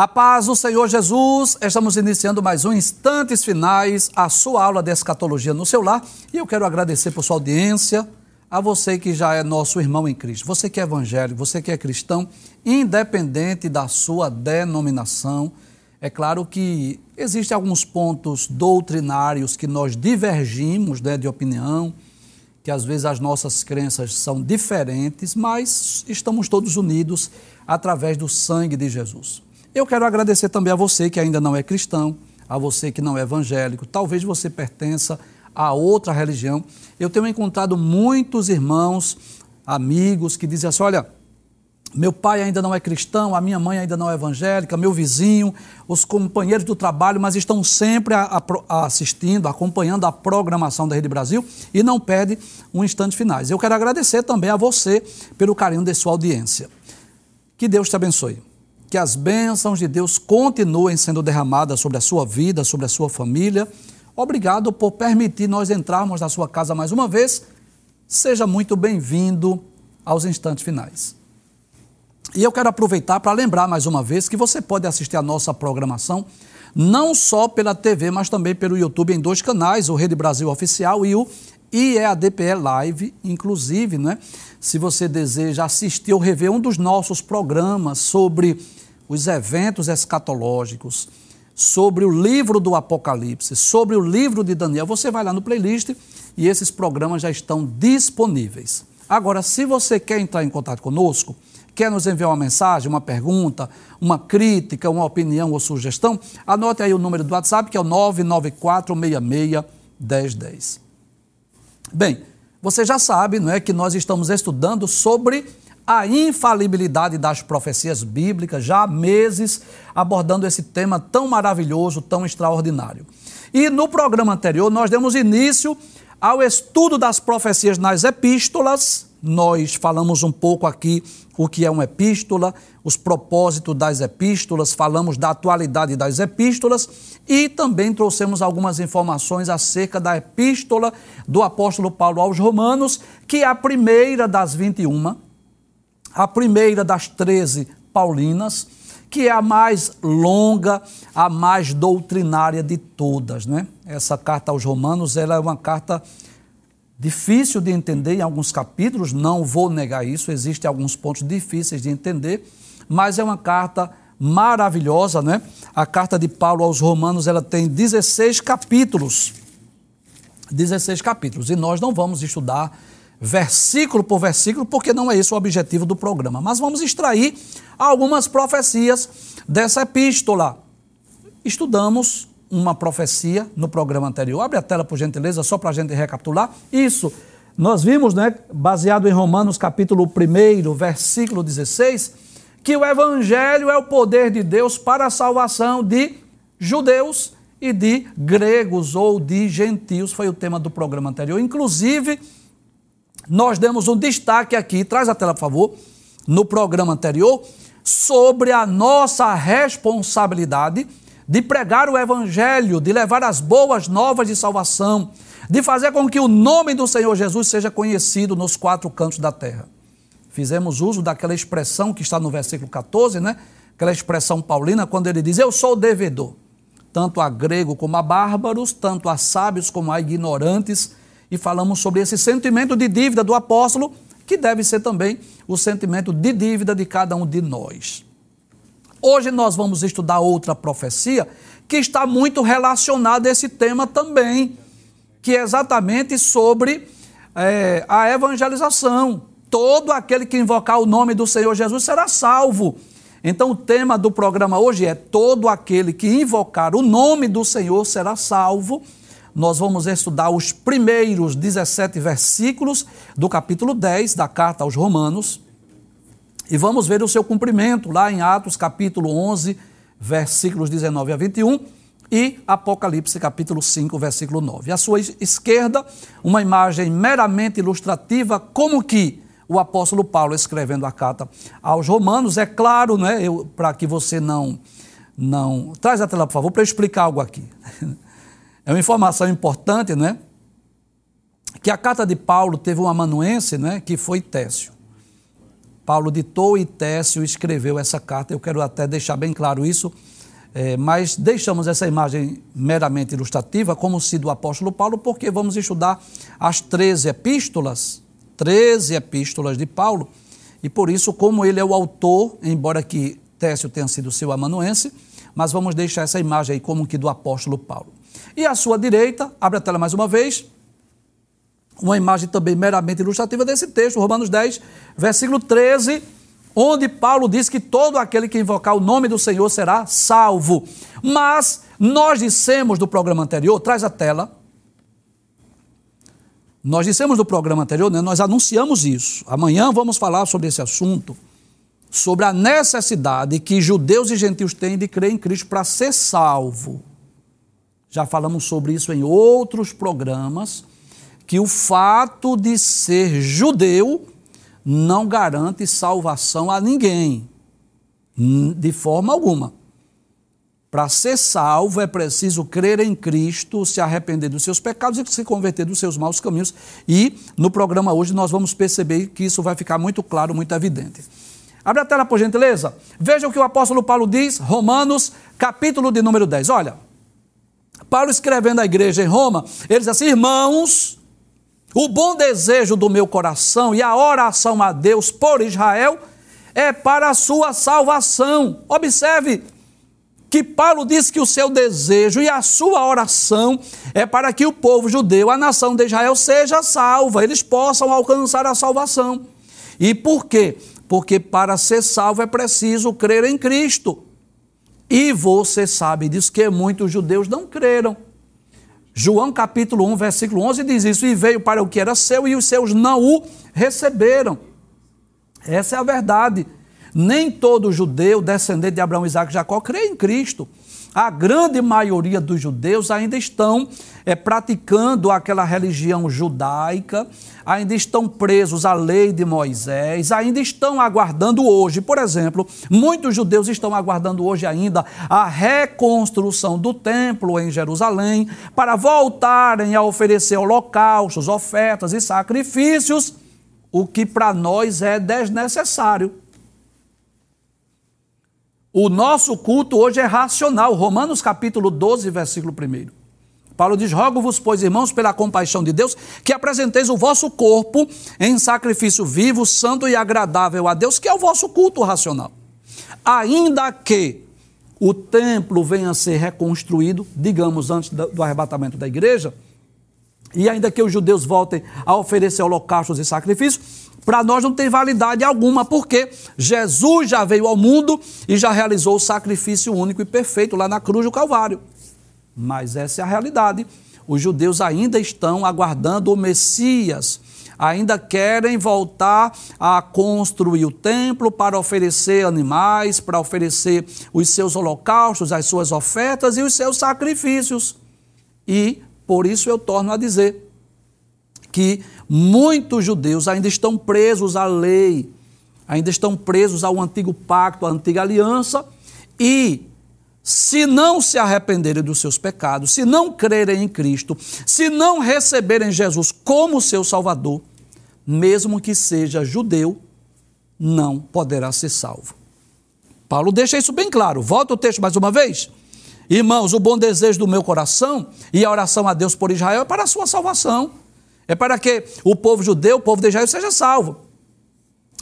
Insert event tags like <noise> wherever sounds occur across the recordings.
A paz do Senhor Jesus, estamos iniciando mais um Instantes Finais, a sua aula de escatologia no seu lar. E eu quero agradecer por sua audiência, a você que já é nosso irmão em Cristo, você que é evangélico, você que é cristão, independente da sua denominação. É claro que existem alguns pontos doutrinários que nós divergimos né, de opinião, que às vezes as nossas crenças são diferentes, mas estamos todos unidos através do sangue de Jesus. Eu quero agradecer também a você que ainda não é cristão, a você que não é evangélico, talvez você pertença a outra religião. Eu tenho encontrado muitos irmãos, amigos que dizem assim: olha, meu pai ainda não é cristão, a minha mãe ainda não é evangélica, meu vizinho, os companheiros do trabalho, mas estão sempre a, a, assistindo, acompanhando a programação da Rede Brasil e não perde um instante finais. Eu quero agradecer também a você pelo carinho de sua audiência. Que Deus te abençoe que as bênçãos de Deus continuem sendo derramadas sobre a sua vida, sobre a sua família. Obrigado por permitir nós entrarmos na sua casa mais uma vez. Seja muito bem-vindo aos instantes finais. E eu quero aproveitar para lembrar mais uma vez que você pode assistir a nossa programação não só pela TV, mas também pelo YouTube em dois canais, o Rede Brasil Oficial e o IEADPE Live, inclusive, né? Se você deseja assistir ou rever um dos nossos programas sobre os eventos escatológicos, sobre o livro do Apocalipse, sobre o livro de Daniel, você vai lá no playlist e esses programas já estão disponíveis. Agora, se você quer entrar em contato conosco, quer nos enviar uma mensagem, uma pergunta, uma crítica, uma opinião ou sugestão, anote aí o número do WhatsApp, que é o 994661010. Bem, você já sabe, não é, que nós estamos estudando sobre a infalibilidade das profecias bíblicas, já há meses abordando esse tema tão maravilhoso, tão extraordinário. E no programa anterior nós demos início ao estudo das profecias nas epístolas. Nós falamos um pouco aqui o que é uma epístola, os propósitos das epístolas, falamos da atualidade das epístolas e também trouxemos algumas informações acerca da epístola do apóstolo Paulo aos Romanos, que é a primeira das 21 a primeira das 13 paulinas, que é a mais longa, a mais doutrinária de todas, né? Essa carta aos Romanos, ela é uma carta difícil de entender em alguns capítulos, não vou negar isso, existem alguns pontos difíceis de entender, mas é uma carta maravilhosa, né? A carta de Paulo aos Romanos, ela tem 16 capítulos. 16 capítulos, e nós não vamos estudar versículo por versículo, porque não é esse o objetivo do programa. Mas vamos extrair algumas profecias dessa epístola. Estudamos uma profecia no programa anterior. Abre a tela, por gentileza, só para a gente recapitular. Isso, nós vimos, né, baseado em Romanos capítulo 1, versículo 16, que o evangelho é o poder de Deus para a salvação de judeus e de gregos ou de gentios. Foi o tema do programa anterior. Inclusive, nós demos um destaque aqui, traz a tela, por favor, no programa anterior, sobre a nossa responsabilidade de pregar o Evangelho, de levar as boas novas de salvação, de fazer com que o nome do Senhor Jesus seja conhecido nos quatro cantos da terra. Fizemos uso daquela expressão que está no versículo 14, né? Aquela expressão paulina, quando ele diz: Eu sou devedor, tanto a grego como a bárbaros, tanto a sábios como a ignorantes, e falamos sobre esse sentimento de dívida do apóstolo, que deve ser também o sentimento de dívida de cada um de nós. Hoje nós vamos estudar outra profecia que está muito relacionada a esse tema também, que é exatamente sobre é, a evangelização. Todo aquele que invocar o nome do Senhor Jesus será salvo. Então, o tema do programa hoje é: todo aquele que invocar o nome do Senhor será salvo nós vamos estudar os primeiros 17 versículos do capítulo 10 da carta aos Romanos e vamos ver o seu cumprimento lá em Atos capítulo 11, versículos 19 a 21 e Apocalipse capítulo 5, versículo 9. À sua esquerda, uma imagem meramente ilustrativa, como que o apóstolo Paulo escrevendo a carta aos Romanos, é claro, né, para que você não não traz a tela, por favor, para explicar algo aqui. <laughs> É uma informação importante, né? Que a carta de Paulo teve um amanuense, né? Que foi Técio. Paulo ditou e Técio escreveu essa carta. Eu quero até deixar bem claro isso, é, mas deixamos essa imagem meramente ilustrativa, como se do apóstolo Paulo, porque vamos estudar as 13 epístolas, 13 epístolas de Paulo, e por isso, como ele é o autor, embora que Técio tenha sido seu amanuense, mas vamos deixar essa imagem aí como que do apóstolo Paulo. E à sua direita, abre a tela mais uma vez, uma imagem também meramente ilustrativa desse texto, Romanos 10, versículo 13, onde Paulo diz que todo aquele que invocar o nome do Senhor será salvo. Mas nós dissemos do programa anterior, traz a tela. Nós dissemos do programa anterior, né, nós anunciamos isso. Amanhã vamos falar sobre esse assunto, sobre a necessidade que judeus e gentios têm de crer em Cristo para ser salvo. Já falamos sobre isso em outros programas que o fato de ser judeu não garante salvação a ninguém, de forma alguma. Para ser salvo é preciso crer em Cristo, se arrepender dos seus pecados e se converter dos seus maus caminhos. E no programa hoje nós vamos perceber que isso vai ficar muito claro, muito evidente. Abre a tela, por gentileza. Veja o que o apóstolo Paulo diz, Romanos, capítulo de número 10. Olha, Paulo escrevendo à igreja em Roma, ele diz assim: Irmãos, o bom desejo do meu coração e a oração a Deus por Israel é para a sua salvação. Observe que Paulo diz que o seu desejo e a sua oração é para que o povo judeu, a nação de Israel, seja salva, eles possam alcançar a salvação. E por quê? Porque para ser salvo é preciso crer em Cristo. E você sabe disso que muitos judeus não creram. João capítulo 1, versículo 11 diz isso: E veio para o que era seu e os seus não o receberam. Essa é a verdade. Nem todo judeu, descendente de Abraão, Isaac e Jacó, crê em Cristo a grande maioria dos judeus ainda estão é, praticando aquela religião judaica, ainda estão presos à lei de Moisés, ainda estão aguardando hoje, por exemplo, muitos judeus estão aguardando hoje ainda a reconstrução do templo em Jerusalém, para voltarem a oferecer holocaustos, ofertas e sacrifícios, o que para nós é desnecessário. O nosso culto hoje é racional. Romanos capítulo 12, versículo 1. Paulo diz: Rogo-vos, pois, irmãos, pela compaixão de Deus, que apresenteis o vosso corpo em sacrifício vivo, santo e agradável a Deus, que é o vosso culto racional. Ainda que o templo venha a ser reconstruído, digamos, antes do arrebatamento da igreja, e ainda que os judeus voltem a oferecer holocaustos e sacrifícios, para nós não tem validade alguma, porque Jesus já veio ao mundo e já realizou o sacrifício único e perfeito lá na cruz do Calvário. Mas essa é a realidade. Os judeus ainda estão aguardando o Messias, ainda querem voltar a construir o templo para oferecer animais, para oferecer os seus holocaustos, as suas ofertas e os seus sacrifícios. E por isso eu torno a dizer que muitos judeus ainda estão presos à lei, ainda estão presos ao antigo pacto, à antiga aliança, e se não se arrependerem dos seus pecados, se não crerem em Cristo, se não receberem Jesus como seu Salvador, mesmo que seja judeu, não poderá ser salvo. Paulo deixa isso bem claro. Volta o texto mais uma vez. Irmãos, o bom desejo do meu coração e a oração a Deus por Israel é para a sua salvação. É para que o povo judeu, o povo de Israel, seja salvo.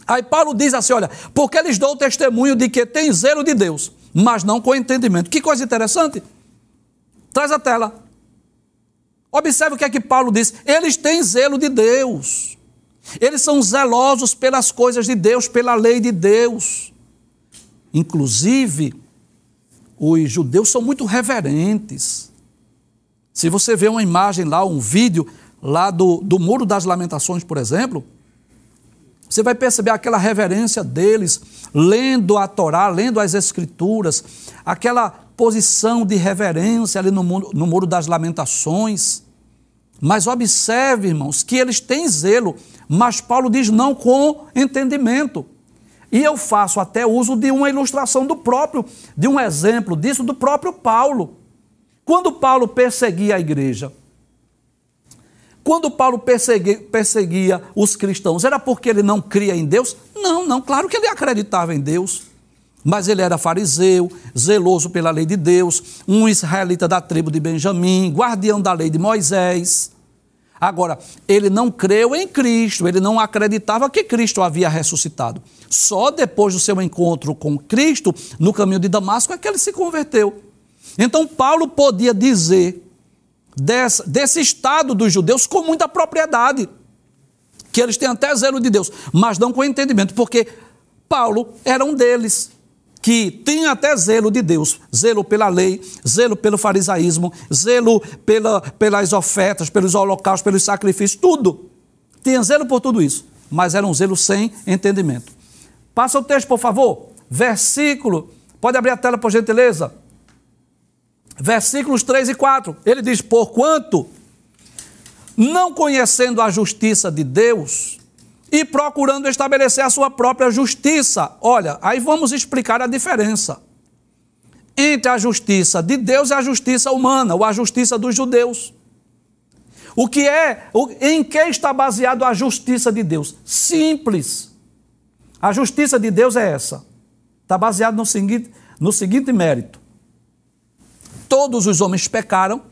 Aí Paulo diz assim: olha, porque eles dão testemunho de que tem zelo de Deus, mas não com entendimento. Que coisa interessante. Traz a tela. Observe o que é que Paulo diz. Eles têm zelo de Deus. Eles são zelosos pelas coisas de Deus, pela lei de Deus. Inclusive, os judeus são muito reverentes. Se você vê uma imagem lá, um vídeo, lá do, do Muro das Lamentações, por exemplo, você vai perceber aquela reverência deles, lendo a Torá, lendo as Escrituras, aquela posição de reverência ali no no muro das Lamentações. Mas observe, irmãos, que eles têm zelo, mas Paulo diz não com entendimento. E eu faço até uso de uma ilustração do próprio, de um exemplo disso do próprio Paulo. Quando Paulo perseguia a igreja, Quando Paulo perseguia, perseguia os cristãos, era porque ele não cria em Deus? Não, não, claro que ele acreditava em Deus. Mas ele era fariseu, zeloso pela lei de Deus, um israelita da tribo de Benjamim, guardião da lei de Moisés. Agora, ele não creu em Cristo, ele não acreditava que Cristo havia ressuscitado. Só depois do seu encontro com Cristo, no caminho de Damasco, é que ele se converteu. Então, Paulo podia dizer desse, desse estado dos judeus com muita propriedade, que eles têm até zelo de Deus, mas não com entendimento, porque Paulo era um deles que tinha até zelo de Deus, zelo pela lei, zelo pelo farisaísmo, zelo pela, pelas ofertas, pelos holocaustos, pelos sacrifícios, tudo. Tinha zelo por tudo isso, mas era um zelo sem entendimento. Passa o texto, por favor. Versículo, pode abrir a tela, por gentileza. Versículos 3 e 4. Ele diz: Porquanto, não conhecendo a justiça de Deus, e procurando estabelecer a sua própria justiça. Olha, aí vamos explicar a diferença entre a justiça de Deus e a justiça humana, ou a justiça dos judeus. O que é, em que está baseado a justiça de Deus? Simples. A justiça de Deus é essa. Está baseado no seguinte, no seguinte mérito: todos os homens pecaram,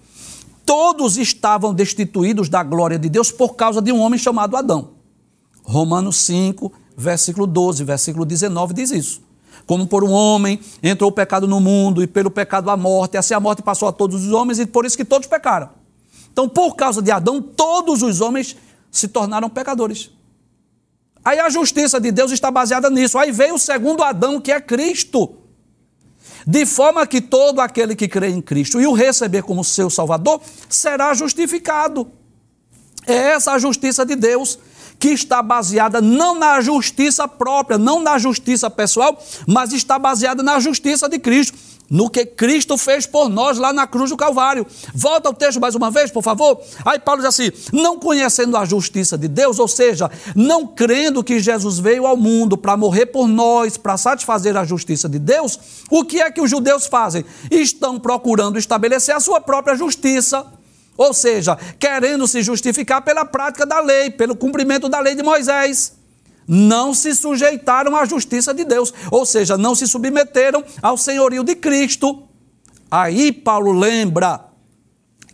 todos estavam destituídos da glória de Deus por causa de um homem chamado Adão. Romanos 5, versículo 12, versículo 19 diz isso. Como por um homem entrou o pecado no mundo e pelo pecado a morte, assim a morte passou a todos os homens e por isso que todos pecaram. Então, por causa de Adão, todos os homens se tornaram pecadores. Aí a justiça de Deus está baseada nisso. Aí veio o segundo Adão, que é Cristo. De forma que todo aquele que crê em Cristo e o receber como seu Salvador será justificado. É essa a justiça de Deus que está baseada não na justiça própria, não na justiça pessoal, mas está baseada na justiça de Cristo, no que Cristo fez por nós lá na cruz do Calvário. Volta ao texto mais uma vez, por favor. Aí Paulo diz assim: não conhecendo a justiça de Deus, ou seja, não crendo que Jesus veio ao mundo para morrer por nós, para satisfazer a justiça de Deus, o que é que os judeus fazem? Estão procurando estabelecer a sua própria justiça. Ou seja, querendo se justificar pela prática da lei, pelo cumprimento da lei de Moisés. Não se sujeitaram à justiça de Deus, ou seja, não se submeteram ao senhorio de Cristo. Aí Paulo lembra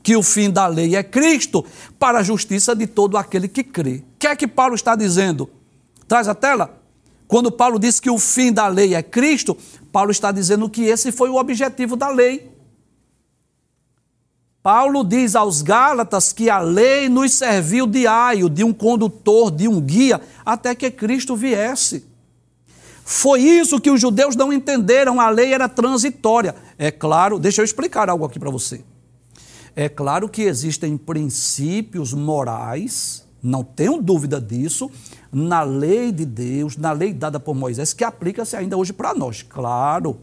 que o fim da lei é Cristo para a justiça de todo aquele que crê. O que é que Paulo está dizendo? Traz a tela. Quando Paulo diz que o fim da lei é Cristo, Paulo está dizendo que esse foi o objetivo da lei. Paulo diz aos Gálatas que a lei nos serviu de aio, de um condutor, de um guia, até que Cristo viesse. Foi isso que os judeus não entenderam, a lei era transitória. É claro, deixa eu explicar algo aqui para você. É claro que existem princípios morais, não tenho dúvida disso, na lei de Deus, na lei dada por Moisés, que aplica-se ainda hoje para nós. Claro,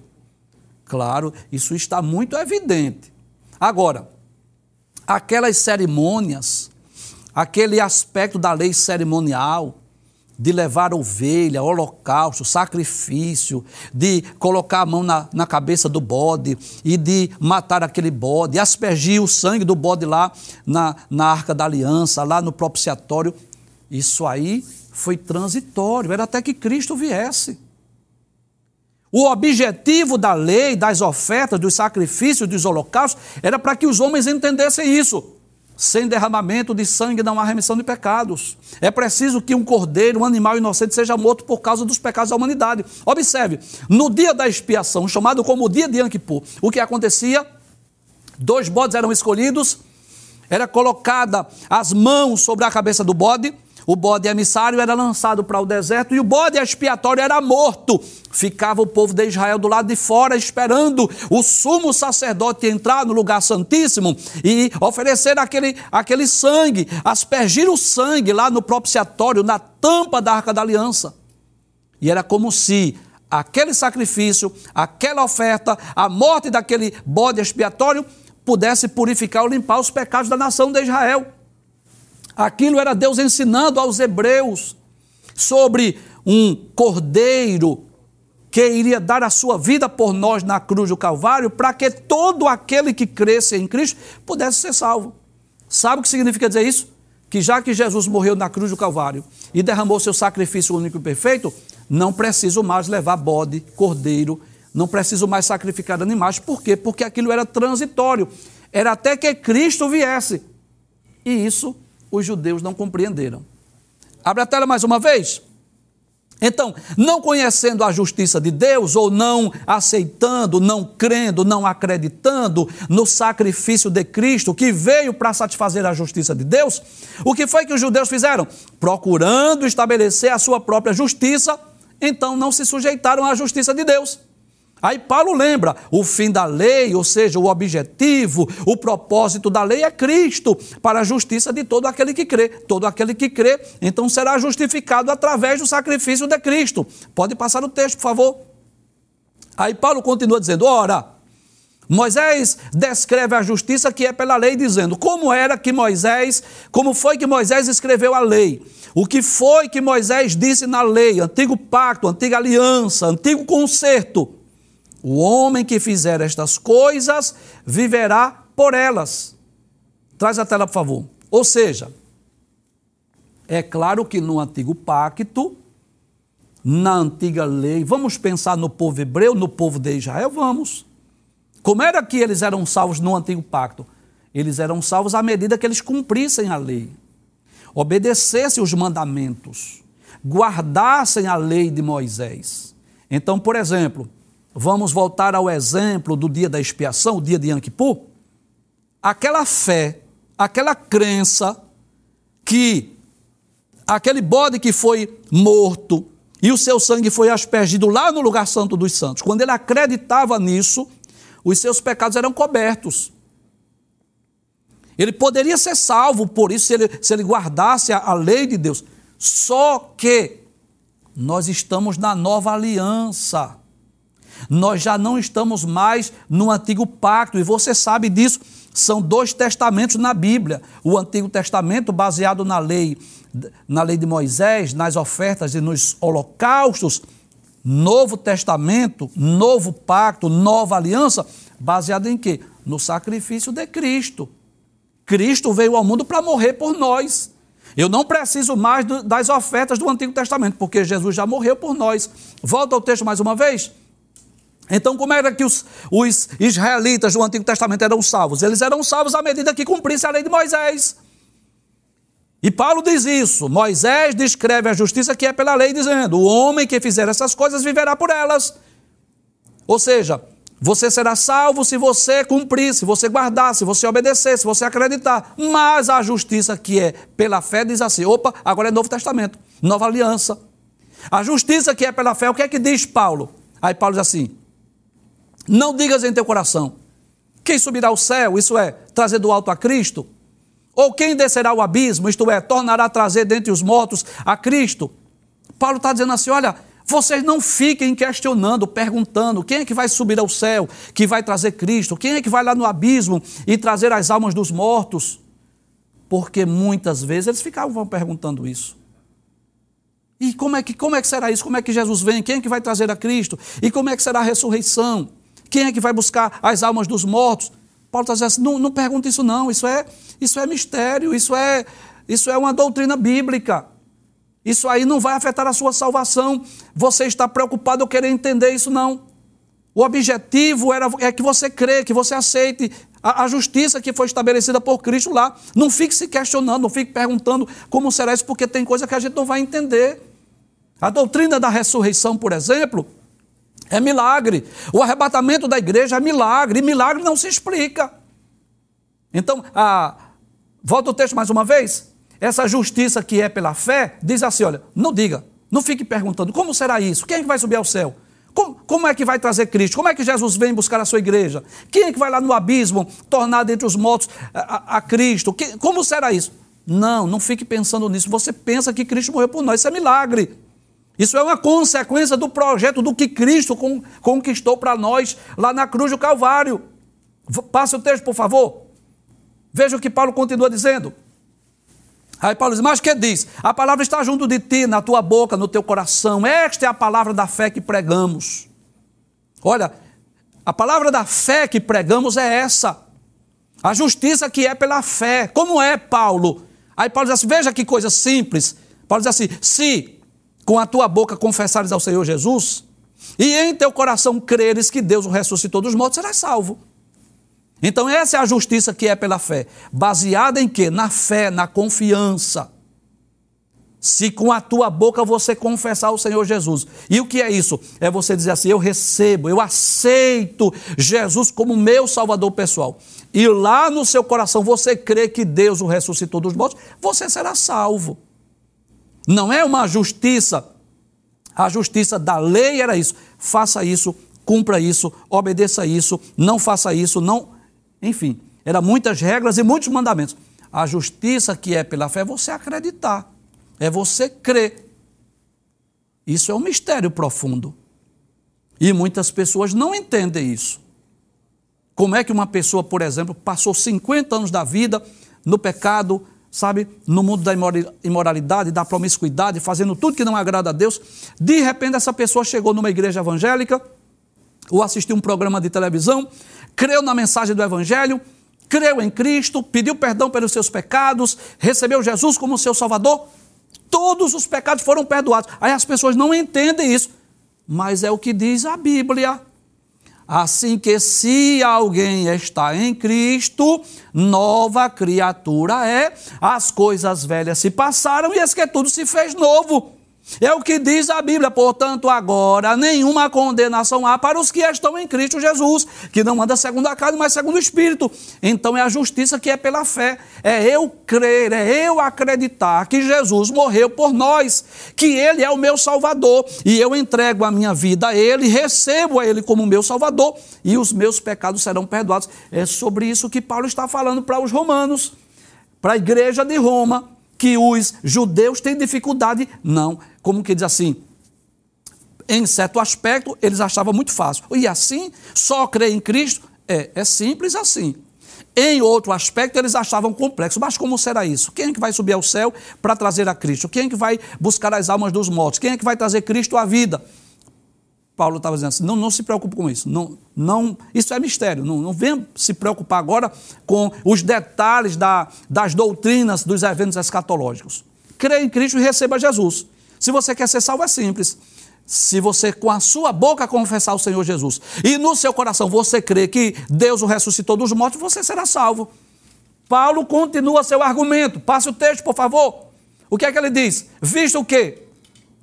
claro, isso está muito evidente. Agora, aquelas cerimônias, aquele aspecto da lei cerimonial, de levar ovelha, holocausto, sacrifício, de colocar a mão na, na cabeça do bode e de matar aquele bode, aspergir o sangue do bode lá na, na arca da aliança, lá no propiciatório. Isso aí foi transitório, era até que Cristo viesse. O objetivo da lei, das ofertas, dos sacrifícios, dos holocaustos, era para que os homens entendessem isso. Sem derramamento de sangue não há remissão de pecados. É preciso que um cordeiro, um animal inocente, seja morto por causa dos pecados da humanidade. Observe, no dia da expiação, chamado como o dia de Yom o que acontecia? Dois bodes eram escolhidos, era colocada as mãos sobre a cabeça do bode, o bode emissário era lançado para o deserto e o bode expiatório era morto. Ficava o povo de Israel do lado de fora esperando o sumo sacerdote entrar no lugar santíssimo e oferecer aquele, aquele sangue, aspergir o sangue lá no propiciatório, na tampa da arca da aliança. E era como se aquele sacrifício, aquela oferta, a morte daquele bode expiatório pudesse purificar ou limpar os pecados da nação de Israel. Aquilo era Deus ensinando aos hebreus sobre um cordeiro que iria dar a sua vida por nós na cruz do Calvário, para que todo aquele que cresce em Cristo pudesse ser salvo. Sabe o que significa dizer isso? que já que Jesus morreu na cruz do Calvário e derramou seu sacrifício único e perfeito, não preciso mais levar bode, cordeiro, não preciso mais sacrificar animais. Por quê? Porque aquilo era transitório. Era até que Cristo viesse. E isso os judeus não compreenderam. Abre a tela mais uma vez. Então, não conhecendo a justiça de Deus, ou não aceitando, não crendo, não acreditando no sacrifício de Cristo que veio para satisfazer a justiça de Deus, o que foi que os judeus fizeram? Procurando estabelecer a sua própria justiça, então não se sujeitaram à justiça de Deus. Aí Paulo lembra: o fim da lei, ou seja, o objetivo, o propósito da lei é Cristo, para a justiça de todo aquele que crê. Todo aquele que crê, então será justificado através do sacrifício de Cristo. Pode passar o texto, por favor. Aí Paulo continua dizendo: ora. Moisés descreve a justiça que é pela lei, dizendo como era que Moisés, como foi que Moisés escreveu a lei, o que foi que Moisés disse na lei, antigo pacto, antiga aliança, antigo concerto. O homem que fizer estas coisas viverá por elas. Traz a tela, por favor. Ou seja, é claro que no antigo pacto, na antiga lei, vamos pensar no povo hebreu, no povo de Israel, vamos. Como era que eles eram salvos no antigo pacto? Eles eram salvos à medida que eles cumprissem a lei, obedecessem os mandamentos, guardassem a lei de Moisés. Então, por exemplo, Vamos voltar ao exemplo do dia da expiação, o dia de Yom? Aquela fé, aquela crença que aquele bode que foi morto e o seu sangue foi aspergido lá no lugar santo dos santos, quando ele acreditava nisso, os seus pecados eram cobertos. Ele poderia ser salvo por isso se ele, se ele guardasse a, a lei de Deus. Só que nós estamos na nova aliança. Nós já não estamos mais no antigo pacto, e você sabe disso. São dois testamentos na Bíblia. O Antigo Testamento, baseado na lei, na lei de Moisés, nas ofertas e nos holocaustos. Novo Testamento, novo pacto, nova aliança, baseado em quê? No sacrifício de Cristo. Cristo veio ao mundo para morrer por nós. Eu não preciso mais das ofertas do Antigo Testamento, porque Jesus já morreu por nós. Volta ao texto mais uma vez. Então, como era que os, os, israelitas do Antigo Testamento eram salvos? Eles eram salvos à medida que cumprissem a lei de Moisés. E Paulo diz isso. Moisés descreve a justiça que é pela lei, dizendo: o homem que fizer essas coisas viverá por elas. Ou seja, você será salvo se você cumprir, se você guardar, se você obedecer, se você acreditar. Mas a justiça que é pela fé diz assim: opa, agora é Novo Testamento, nova aliança. A justiça que é pela fé, o que é que diz Paulo? Aí Paulo diz assim: não digas em teu coração: quem subirá ao céu, isso é, trazer do alto a Cristo? Ou quem descerá ao abismo, isto é, tornará a trazer dentre os mortos a Cristo? Paulo está dizendo assim: olha, vocês não fiquem questionando, perguntando quem é que vai subir ao céu, que vai trazer Cristo, quem é que vai lá no abismo e trazer as almas dos mortos. Porque muitas vezes eles ficavam perguntando isso. E como é que, como é que será isso? Como é que Jesus vem? Quem é que vai trazer a Cristo? E como é que será a ressurreição? Quem é que vai buscar as almas dos mortos? Paulo está dizendo assim, não, não pergunta isso não, isso é, isso é mistério, isso é, isso é uma doutrina bíblica. Isso aí não vai afetar a sua salvação. Você está preocupado ou querer entender isso não. O objetivo era, é que você crê, que você aceite a, a, justiça que foi estabelecida por Cristo lá. Não fique se questionando, não fique perguntando como será isso, porque tem coisa que a gente não vai entender. A doutrina da ressurreição, por exemplo, é milagre. O arrebatamento da igreja é milagre. E milagre não se explica. Então, a... volta o texto mais uma vez. Essa justiça que é pela fé diz assim: olha, não diga, não fique perguntando como será isso, quem é que vai subir ao céu? Como, como, é que vai trazer Cristo? Como é que Jesus vem buscar a sua igreja? Quem é que vai lá no abismo tornar dentre os mortos a, a, a Cristo? Que, como será isso? Não, não fique pensando nisso. Você pensa que Cristo morreu por nós, isso é milagre. Isso é uma consequência do projeto do que Cristo conquistou para nós lá na cruz do Calvário. Passe o texto, por favor. Veja o que Paulo continua dizendo. Aí Paulo diz: Mas que diz? A palavra está junto de ti, na tua boca, no teu coração. Esta é a palavra da fé que pregamos. Olha, a palavra da fé que pregamos é essa. A justiça que é pela fé. Como é, Paulo? Aí Paulo diz assim: veja que coisa simples. Paulo diz assim: se com a tua boca confessares ao Senhor Jesus, e em teu coração creres que Deus o ressuscitou dos mortos, serás salvo. Então, essa é a justiça que é pela fé. Baseada em quê? Na fé, na confiança. Se com a tua boca você confessar o Senhor Jesus. E o que é isso? É você dizer assim: eu recebo, eu aceito Jesus como meu salvador pessoal. E lá no seu coração você crê que Deus o ressuscitou dos mortos, você será salvo. Não é uma justiça. A justiça da lei era isso. Faça isso, cumpra isso, obedeça isso, não faça isso, não. Enfim, eram muitas regras e muitos mandamentos. A justiça que é pela fé é você acreditar. É você crer. Isso é um mistério profundo. E muitas pessoas não entendem isso. Como é que uma pessoa, por exemplo, passou 50 anos da vida no pecado, sabe, no mundo da imoralidade, da promiscuidade, fazendo tudo que não agrada a Deus, de repente essa pessoa chegou numa igreja evangélica, ou assistiu um programa de televisão, creu na mensagem do evangelho, creu em Cristo, pediu perdão pelos seus pecados, recebeu Jesus como seu salvador, todos os pecados foram perdoados. Aí as pessoas não entendem isso, mas é o que diz a Bíblia. Assim que se alguém está em Cristo, nova criatura é, as coisas velhas se passaram e esse que tudo se fez novo. É o que diz a Bíblia, portanto, agora nenhuma condenação há para os que estão em Cristo Jesus, que não anda segundo a carne, mas segundo o Espírito. Então é a justiça que é pela fé. É eu crer, é eu acreditar que Jesus morreu por nós, que Ele é o meu Salvador, e eu entrego a minha vida a Ele, recebo a Ele como meu Salvador, e os meus pecados serão perdoados. É sobre isso que Paulo está falando para os romanos, para a igreja de Roma que os judeus têm dificuldade. Não. Como que diz assim? Em certo aspecto, eles achavam muito fácil. E assim, só crer em Cristo? É, é simples assim. Em outro aspecto, eles achavam complexo. Mas como será isso? Quem é que vai subir ao céu para trazer a Cristo? Quem é que vai buscar as almas dos mortos? Quem é que vai trazer Cristo à vida? Paulo estava dizendo assim: não, não se preocupe com isso. Não, não, isso é mistério. Não, não venha se preocupar agora com os detalhes da, das doutrinas dos eventos escatológicos. Creia em Cristo e receba Jesus. Se você quer ser salvo, é simples. Se você com a sua boca confessar o Senhor Jesus e no seu coração você crê que Deus o ressuscitou dos mortos, você será salvo. Paulo continua seu argumento. Passe o texto, por favor. O que é que ele diz? Visto o quê?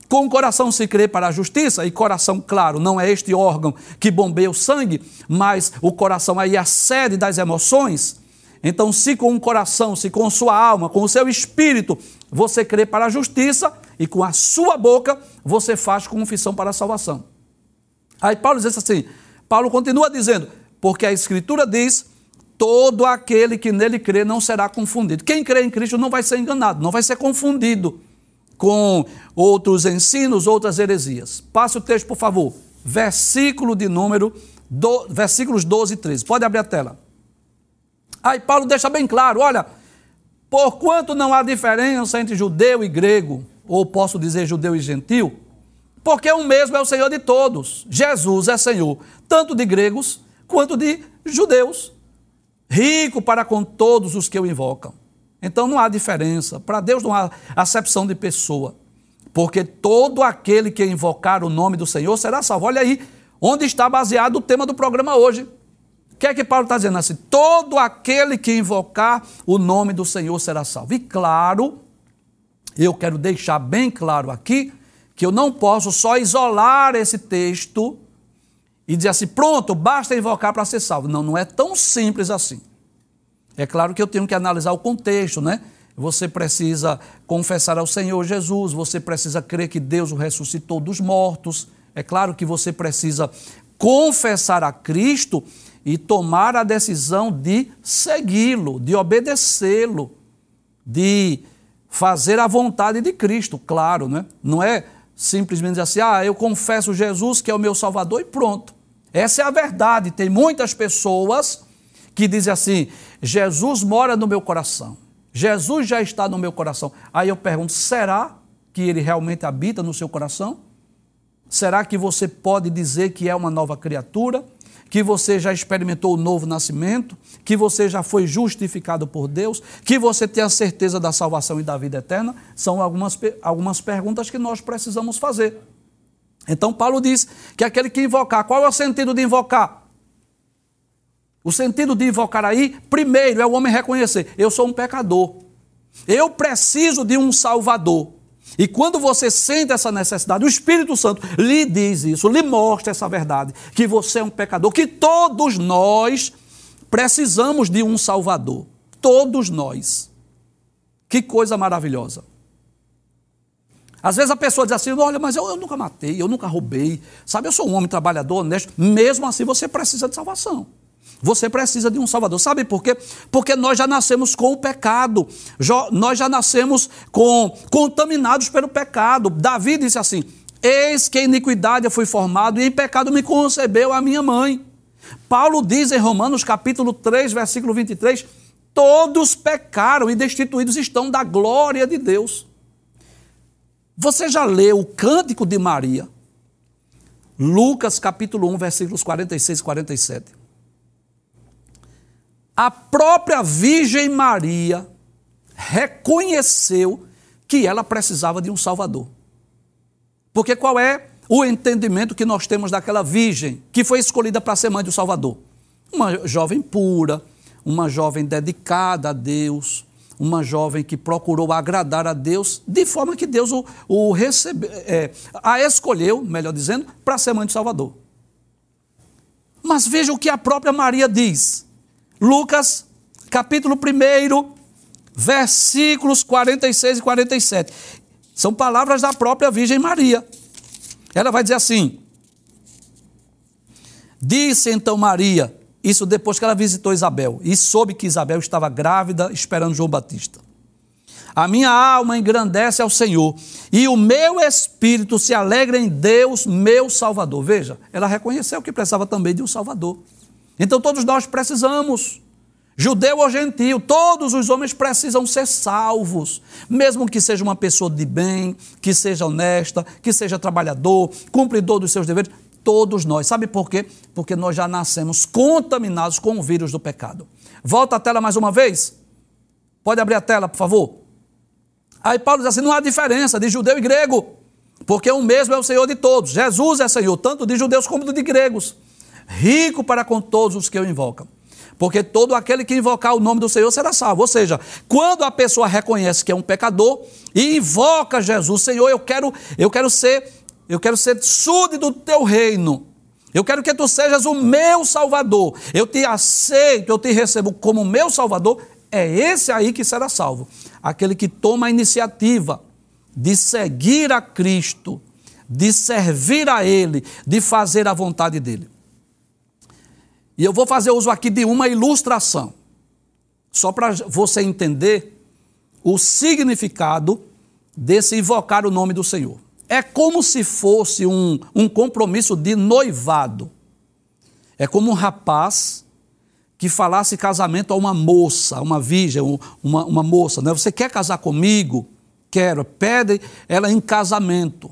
Com o coração se crê para a justiça, e coração, claro, não é este órgão que bombeia o sangue, mas o coração aí é a sede das emoções. Então, se com o coração, se com sua alma, com o seu espírito, você crê para a justiça, e com a sua boca você faz confissão para a salvação. Aí Paulo diz assim: Paulo continua dizendo, porque a Escritura diz: todo aquele que nele crê não será confundido. Quem crê em Cristo não vai ser enganado, não vai ser confundido com outros ensinos, outras heresias. Passe o texto, por favor. Versículo de número, do, versículos 12 e 13. Pode abrir a tela. Aí Paulo deixa bem claro: olha, porquanto não há diferença entre judeu e grego, ou posso dizer judeu e gentil, porque o mesmo é o Senhor de todos. Jesus é Senhor, tanto de gregos quanto de judeus, rico para com todos os que o invocam. Então não há diferença. Para Deus não há acepção de pessoa. Porque todo aquele que invocar o nome do Senhor será salvo. Olha aí onde está baseado o tema do programa hoje. O que é que Paulo está dizendo assim? Todo aquele que invocar o nome do Senhor será salvo. E claro, eu quero deixar bem claro aqui que eu não posso só isolar esse texto e dizer assim, pronto, basta invocar para ser salvo. Não, não é tão simples assim. É claro que eu tenho que analisar o contexto, né? Você precisa confessar ao Senhor Jesus, você precisa crer que Deus o ressuscitou dos mortos. É claro que você precisa confessar a Cristo e tomar a decisão de segui-lo, de obedecê-lo, de fazer a vontade de Cristo, claro, né? Não é simplesmente dizer assim, ah, eu confesso Jesus que é o meu Salvador e pronto. Essa é a verdade. Tem muitas pessoas que dizem assim: Jesus mora no meu coração. Jesus já está no meu coração. Aí eu pergunto: será que ele realmente habita no seu coração? Será que você pode dizer que é uma nova criatura? Que você já experimentou o novo nascimento, que você já foi justificado por Deus, que você tem a certeza da salvação e da vida eterna? São algumas, algumas perguntas que nós precisamos fazer. Então, Paulo diz que aquele que invocar, qual é o sentido de invocar? O sentido de invocar aí, primeiro, é o homem reconhecer: eu sou um pecador, eu preciso de um Salvador. E quando você sente essa necessidade, o Espírito Santo lhe diz isso, lhe mostra essa verdade, que você é um pecador, que todos nós precisamos de um Salvador. Todos nós. Que coisa maravilhosa. Às vezes a pessoa diz assim: olha, mas eu, eu nunca matei, eu nunca roubei, sabe, eu sou um homem trabalhador, honesto. Mesmo assim, você precisa de salvação. Você precisa de um Salvador. Sabe por quê? Porque nós já nascemos com o pecado. Nós já nascemos com, contaminados pelo pecado. Davi disse assim: Eis que em iniquidade eu fui formado, e em pecado me concebeu a minha mãe. Paulo diz em Romanos capítulo 3, versículo 23, todos pecaram e destituídos estão da glória de Deus. Você já leu o cântico de Maria? Lucas capítulo 1, versículos 46 e 47 a própria Virgem Maria reconheceu que ela precisava de um Salvador. Porque qual é o entendimento que nós temos daquela virgem que foi escolhida para ser mãe do Salvador? Uma jovem pura, uma jovem dedicada a Deus, uma jovem que procurou agradar a Deus, de forma que Deus o, o recebe, é, a escolheu, melhor dizendo, para ser mãe do Salvador. Mas veja o que a própria Maria diz. Lucas, capítulo 1, versículos 46 e 47. São palavras da própria Virgem Maria. Ela vai dizer assim: Disse então Maria, isso depois que ela visitou Isabel, e soube que Isabel estava grávida, esperando João Batista. A minha alma engrandece ao Senhor, e o meu espírito se alegra em Deus, meu Salvador. Veja, ela reconheceu que precisava também de um Salvador. Então todos nós precisamos. Judeu ou gentil, todos os homens precisam ser salvos, mesmo que seja uma pessoa de bem, que seja honesta, que seja trabalhador, cumpridor dos seus deveres, todos nós. Sabe por quê? Porque nós já nascemos contaminados com o vírus do pecado. Volta a tela mais uma vez. Pode abrir a tela, por favor. Aí Paulo diz assim: não há diferença de judeu e grego, porque o mesmo é o Senhor de todos. Jesus é Senhor, tanto de judeus como de gregos rico para com todos os que o invocam. Porque todo aquele que invocar o nome do Senhor será salvo. Ou seja, quando a pessoa reconhece que é um pecador e invoca Jesus, Senhor, eu quero, eu quero ser, eu quero ser súdito do teu reino. Eu quero que tu sejas o meu Salvador. Eu te aceito, eu te recebo como meu Salvador. É esse aí que será salvo. Aquele que toma a iniciativa de seguir a Cristo, de servir a Ele, de fazer a vontade dele. E eu vou fazer uso aqui de uma ilustração, só para você entender o significado desse invocar o nome do Senhor. É como se fosse um, um compromisso de noivado. É como um rapaz que falasse casamento a uma moça, uma virgem, uma, uma moça. Né? Você quer casar comigo? Quero. Pede ela em casamento.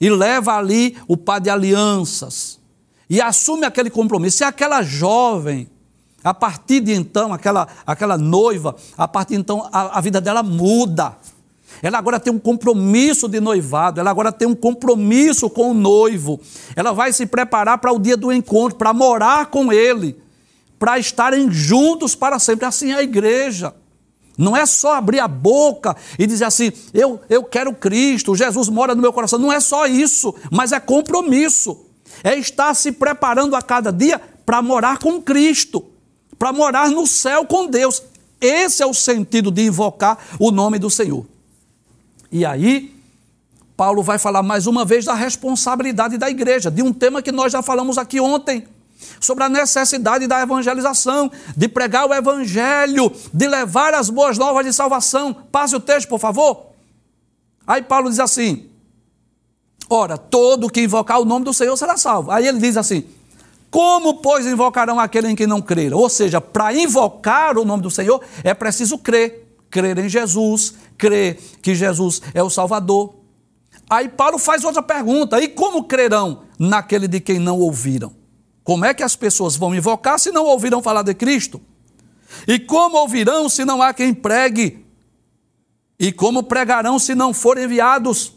E leva ali o par de alianças e assume aquele compromisso. E aquela jovem, a partir de então, aquela, aquela noiva, a partir de então, a, a vida dela muda. Ela agora tem um compromisso de noivado, ela agora tem um compromisso com o noivo. Ela vai se preparar para o dia do encontro, para morar com ele, para estarem juntos para sempre. Assim é a igreja. Não é só abrir a boca e dizer assim, eu, eu quero Cristo, Jesus mora no meu coração. Não é só isso, mas é compromisso é estar se preparando a cada dia para morar com Cristo, para morar no céu com Deus. Esse é o sentido de invocar o nome do Senhor. E aí, Paulo vai falar mais uma vez da responsabilidade da igreja, de um tema que nós já falamos aqui ontem, sobre a necessidade da evangelização, de pregar o evangelho, de levar as boas novas de salvação. Passe o texto, por favor. Aí Paulo diz assim: Ora, todo que invocar o nome do Senhor será salvo. Aí ele diz assim: Como, pois, invocarão aquele em quem não creram? Ou seja, para invocar o nome do Senhor é preciso crer. Crer em Jesus, crer que Jesus é o Salvador. Aí Paulo faz outra pergunta: e como crerão naquele de quem não ouviram? Como é que as pessoas vão invocar se não ouvirão falar de Cristo? E como ouvirão se não há quem pregue? E como pregarão se não forem enviados?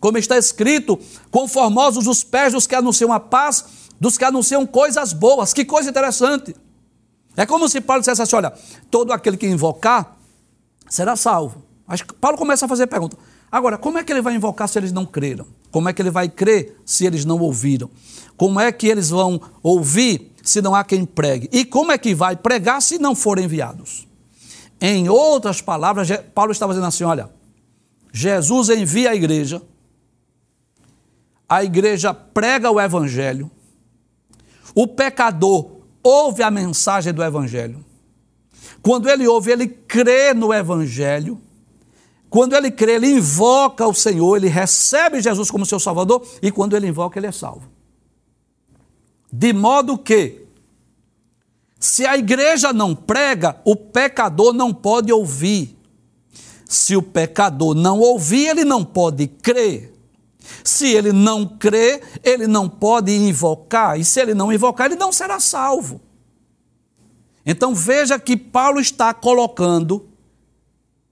Como está escrito, conformosos os pés dos que anunciam a paz, dos que anunciam coisas boas. Que coisa interessante. É como se Paulo dissesse assim: olha, todo aquele que invocar será salvo. Acho que Paulo começa a fazer pergunta. Agora, como é que ele vai invocar se eles não creram? Como é que ele vai crer se eles não ouviram? Como é que eles vão ouvir se não há quem pregue? E como é que vai pregar se não forem enviados? Em outras palavras, Paulo estava dizendo assim: olha, Jesus envia a igreja, a igreja prega o evangelho, o pecador ouve a mensagem do evangelho. Quando ele ouve, ele crê no evangelho quando ele crê, ele invoca o Senhor, ele recebe Jesus como seu Salvador, e quando ele invoca, ele é salvo. De modo que, se a igreja não prega, o pecador não pode ouvir. Se o pecador não ouvir, ele não pode crer. Se ele não crê, ele não pode invocar. E se ele não invocar, ele não será salvo. Então veja que Paulo está colocando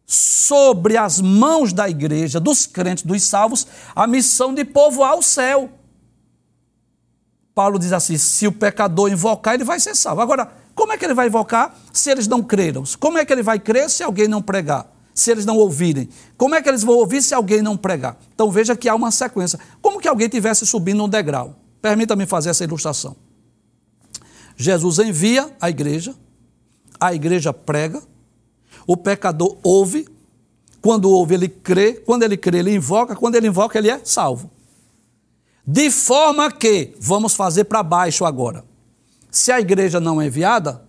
sobre as mãos da igreja, dos crentes, dos salvos, a missão de povoar o céu. Paulo diz assim: se o pecador invocar, ele vai ser salvo. Agora, como é que ele vai invocar se eles não creram? Como é que ele vai crer se alguém não pregar? Se eles não ouvirem? Como é que eles vão ouvir se alguém não pregar? Então veja que há uma sequência. Como que alguém tivesse subindo um degrau? Permita-me fazer essa ilustração. Jesus envia a igreja, a igreja prega, o pecador ouve, quando ouve, ele crê, quando ele crê, ele invoca, quando ele invoca, ele é salvo. De forma que, vamos fazer para baixo agora. Se a igreja não é enviada,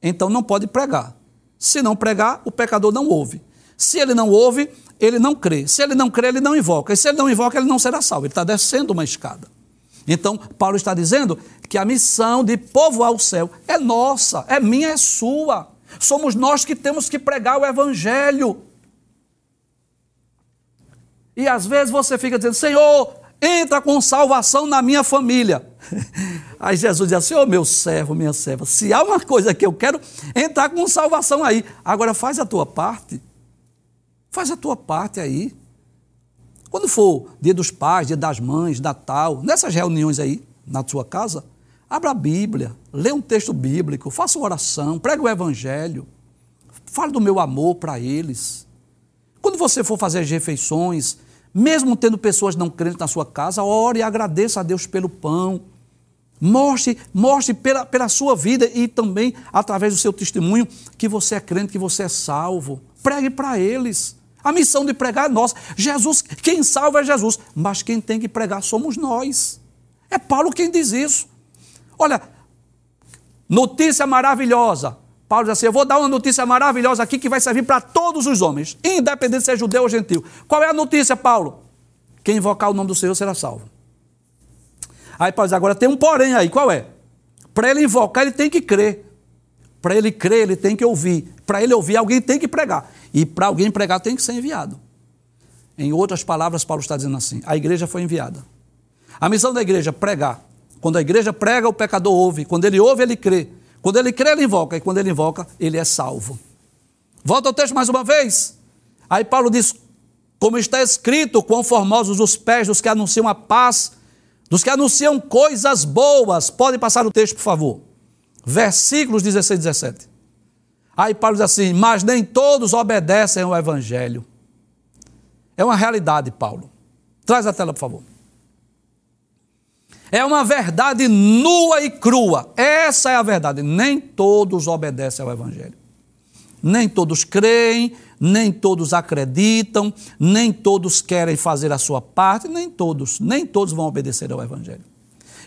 então não pode pregar. Se não pregar, o pecador não ouve. Se ele não ouve, ele não crê. Se ele não crê, ele não invoca. E se ele não invoca, ele não será salvo. Ele está descendo uma escada. Então, Paulo está dizendo que a missão de povoar o céu é nossa, é minha, é sua. Somos nós que temos que pregar o Evangelho. E às vezes você fica dizendo: Senhor, entra com salvação na minha família. <laughs> Aí Jesus diz assim: Ô oh, meu servo, minha serva, se há uma coisa que eu quero, entrar com salvação aí. Agora faz a tua parte. Faz a tua parte aí. Quando for dia dos pais, dia das mães, Natal, nessas reuniões aí na sua casa, Abra a Bíblia, lê um texto bíblico, faça uma oração, pregue o Evangelho, fale do meu amor para eles. Quando você for fazer as refeições, mesmo tendo pessoas não crentes na sua casa, ore e agradeça a Deus pelo pão. Mostre, mostre pela, pela sua vida e também através do seu testemunho que você é crente, que você é salvo. Pregue para eles. A missão de pregar é nossa. Jesus, quem salva é Jesus, mas quem tem que pregar somos nós. É Paulo quem diz isso. Olha, notícia maravilhosa. Paulo diz assim: Eu vou dar uma notícia maravilhosa aqui que vai servir para todos os homens, independente se é judeu ou gentil. Qual é a notícia, Paulo? Quem invocar o nome do Senhor será salvo. Aí Paulo diz: Agora tem um porém aí, qual é? Para ele invocar, ele tem que crer. Para ele crer, ele tem que ouvir. Para ele ouvir, alguém tem que pregar. E para alguém pregar, tem que ser enviado. Em outras palavras, Paulo está dizendo assim: a igreja foi enviada. A missão da igreja é pregar. Quando a igreja prega, o pecador ouve. Quando ele ouve, ele crê. Quando ele crê, ele invoca. E quando ele invoca, ele é salvo. Volta ao texto mais uma vez. Aí Paulo diz: Como está escrito, quão formosos os pés dos que anunciam a paz, dos que anunciam coisas boas. Pode passar o texto, por favor. Versículos 16 e 17. Aí Paulo diz assim: Mas nem todos obedecem ao evangelho. É uma realidade, Paulo. Traz a tela, por favor. É uma verdade nua e crua. Essa é a verdade. Nem todos obedecem ao Evangelho. Nem todos creem, nem todos acreditam, nem todos querem fazer a sua parte, nem todos, nem todos vão obedecer ao Evangelho.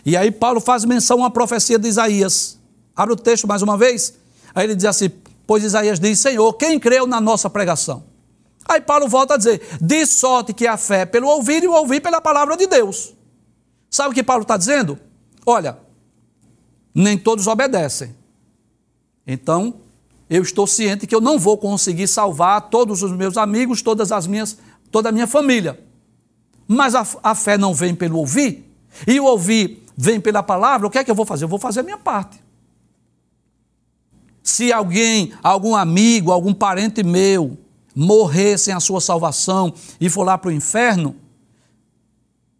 E aí Paulo faz menção a uma profecia de Isaías. Abre o texto mais uma vez. Aí ele diz assim: Pois Isaías diz: Senhor, quem creu na nossa pregação? Aí Paulo volta a dizer: De sorte que a fé pelo ouvir e o ouvir pela palavra de Deus. Sabe o que Paulo está dizendo? Olha, nem todos obedecem. Então, eu estou ciente que eu não vou conseguir salvar todos os meus amigos, todas as minhas, toda a minha família. Mas a, a fé não vem pelo ouvir, e o ouvir vem pela palavra, o que é que eu vou fazer? Eu vou fazer a minha parte. Se alguém, algum amigo, algum parente meu morrer sem a sua salvação e for lá para o inferno,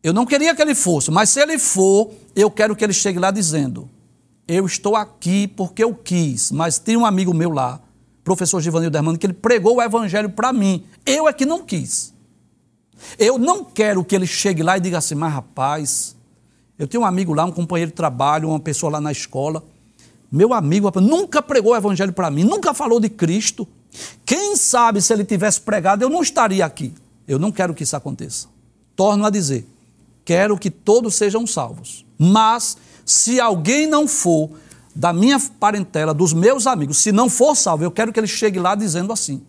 eu não queria que ele fosse, mas se ele for, eu quero que ele chegue lá dizendo: Eu estou aqui porque eu quis, mas tem um amigo meu lá, professor Givanildo Hermano, que ele pregou o evangelho para mim. Eu é que não quis. Eu não quero que ele chegue lá e diga assim: Mas rapaz, eu tenho um amigo lá, um companheiro de trabalho, uma pessoa lá na escola. Meu amigo nunca pregou o evangelho para mim, nunca falou de Cristo. Quem sabe se ele tivesse pregado, eu não estaria aqui. Eu não quero que isso aconteça. Torno a dizer: quero que todos sejam salvos. Mas, se alguém não for da minha parentela, dos meus amigos, se não for salvo, eu quero que ele chegue lá dizendo assim: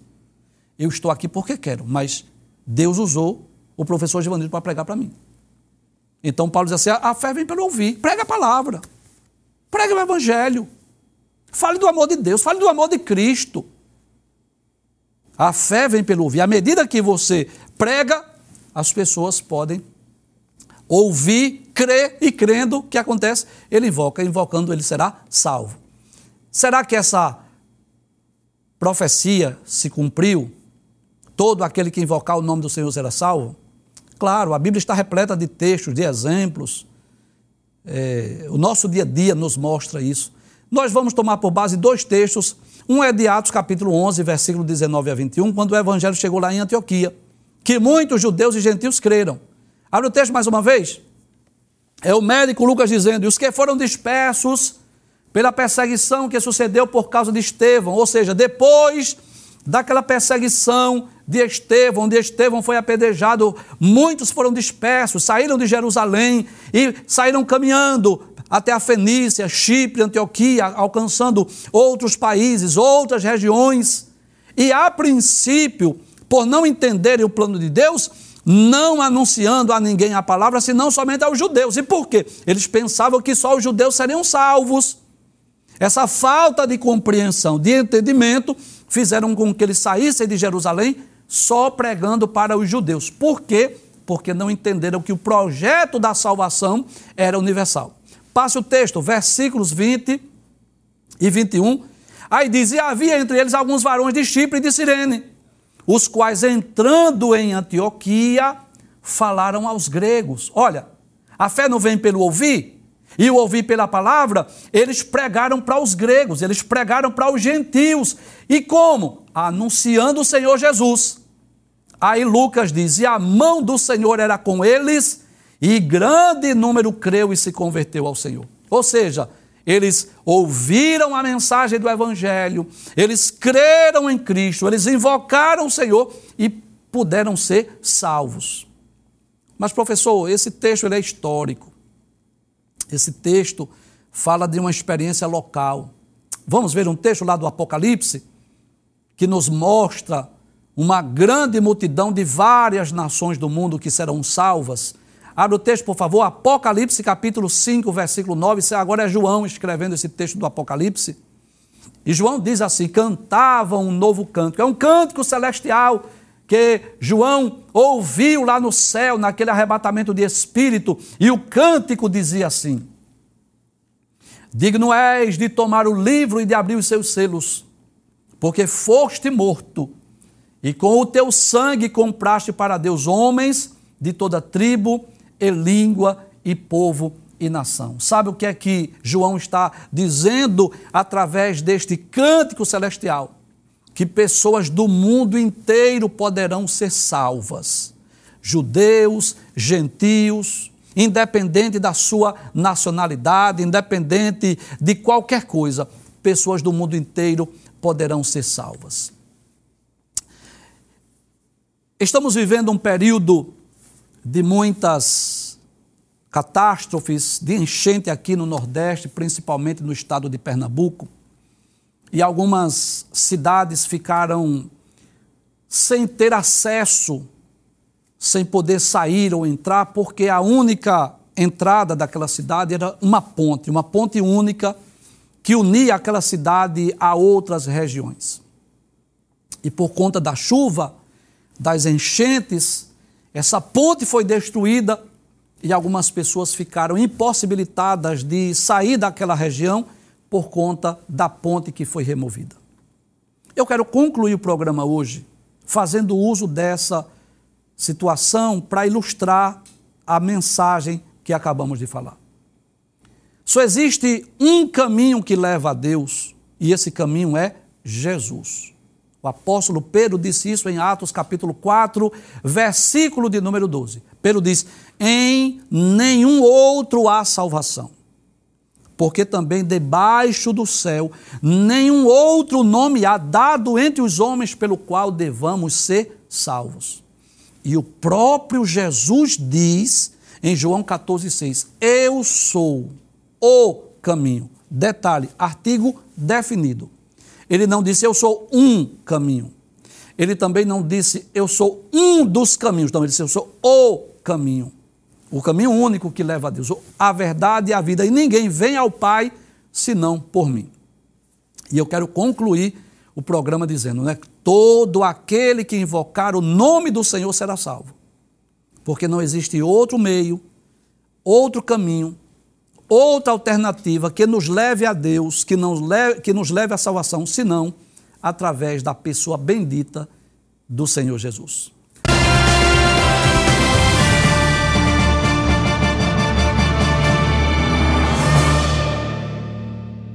Eu estou aqui porque quero, mas Deus usou o professor Givanildo para pregar para mim. Então Paulo diz assim: a fé vem pelo ouvir, prega a palavra, prega o evangelho, fale do amor de Deus, fale do amor de Cristo. A fé vem pelo ouvir. À medida que você prega, as pessoas podem ouvir, crer e crendo, o que acontece? Ele invoca, invocando ele será salvo. Será que essa profecia se cumpriu? Todo aquele que invocar o nome do Senhor será salvo? Claro, a Bíblia está repleta de textos, de exemplos. É, o nosso dia a dia nos mostra isso. Nós vamos tomar por base dois textos. Um é de Atos, capítulo 11, versículo 19 a 21, quando o evangelho chegou lá em Antioquia, que muitos judeus e gentios creram. Abre o texto mais uma vez. É o médico Lucas dizendo: e os que foram dispersos pela perseguição que sucedeu por causa de Estevão, ou seja, depois daquela perseguição de Estevão, onde Estevão foi apedrejado, muitos foram dispersos, saíram de Jerusalém e saíram caminhando até a Fenícia, Chipre, Antioquia, alcançando outros países, outras regiões. E a princípio, por não entenderem o plano de Deus, não anunciando a ninguém a palavra, senão somente aos judeus. E por quê? Eles pensavam que só os judeus seriam salvos. Essa falta de compreensão, de entendimento, fizeram com que eles saíssem de Jerusalém só pregando para os judeus. Por quê? Porque não entenderam que o projeto da salvação era universal. Passe o texto, versículos 20 e 21. Aí diz: E havia entre eles alguns varões de Chipre e de Cirene os quais entrando em Antioquia falaram aos gregos. Olha, a fé não vem pelo ouvir, e o ouvir pela palavra, eles pregaram para os gregos, eles pregaram para os gentios. E como? Anunciando o Senhor Jesus. Aí Lucas diz: E a mão do Senhor era com eles, e grande número creu e se converteu ao Senhor. Ou seja, eles ouviram a mensagem do Evangelho, eles creram em Cristo, eles invocaram o Senhor e puderam ser salvos. Mas, professor, esse texto ele é histórico. Esse texto fala de uma experiência local. Vamos ver um texto lá do Apocalipse que nos mostra uma grande multidão de várias nações do mundo que serão salvas Abre o texto, por favor, Apocalipse capítulo 5, versículo 9. Isso agora é João escrevendo esse texto do Apocalipse. E João diz assim: cantavam um novo cântico. É um cântico celestial que João ouviu lá no céu, naquele arrebatamento de espírito. E o cântico dizia assim: Digno és de tomar o livro e de abrir os seus selos, porque foste morto, e com o teu sangue compraste para Deus homens de toda tribo, e língua e povo e nação. Sabe o que é que João está dizendo através deste cântico celestial? Que pessoas do mundo inteiro poderão ser salvas. Judeus, gentios, independente da sua nacionalidade, independente de qualquer coisa, pessoas do mundo inteiro poderão ser salvas. Estamos vivendo um período de muitas catástrofes de enchente aqui no Nordeste, principalmente no estado de Pernambuco. E algumas cidades ficaram sem ter acesso, sem poder sair ou entrar, porque a única entrada daquela cidade era uma ponte, uma ponte única que unia aquela cidade a outras regiões. E por conta da chuva, das enchentes, essa ponte foi destruída e algumas pessoas ficaram impossibilitadas de sair daquela região por conta da ponte que foi removida. Eu quero concluir o programa hoje fazendo uso dessa situação para ilustrar a mensagem que acabamos de falar. Só existe um caminho que leva a Deus, e esse caminho é Jesus. O apóstolo Pedro disse isso em Atos capítulo 4, versículo de número 12. Pedro diz: Em nenhum outro há salvação, porque também debaixo do céu nenhum outro nome há dado entre os homens pelo qual devamos ser salvos. E o próprio Jesus diz em João 14,6: Eu sou o caminho. Detalhe, artigo definido. Ele não disse eu sou um caminho. Ele também não disse eu sou um dos caminhos. Não, ele disse eu sou o caminho. O caminho único que leva a Deus, a verdade e a vida. E ninguém vem ao Pai senão por mim. E eu quero concluir o programa dizendo, né? Todo aquele que invocar o nome do Senhor será salvo. Porque não existe outro meio, outro caminho, outra alternativa que nos leve a Deus, que, nos leve, que nos leve à salvação, senão através da pessoa bendita do Senhor Jesus.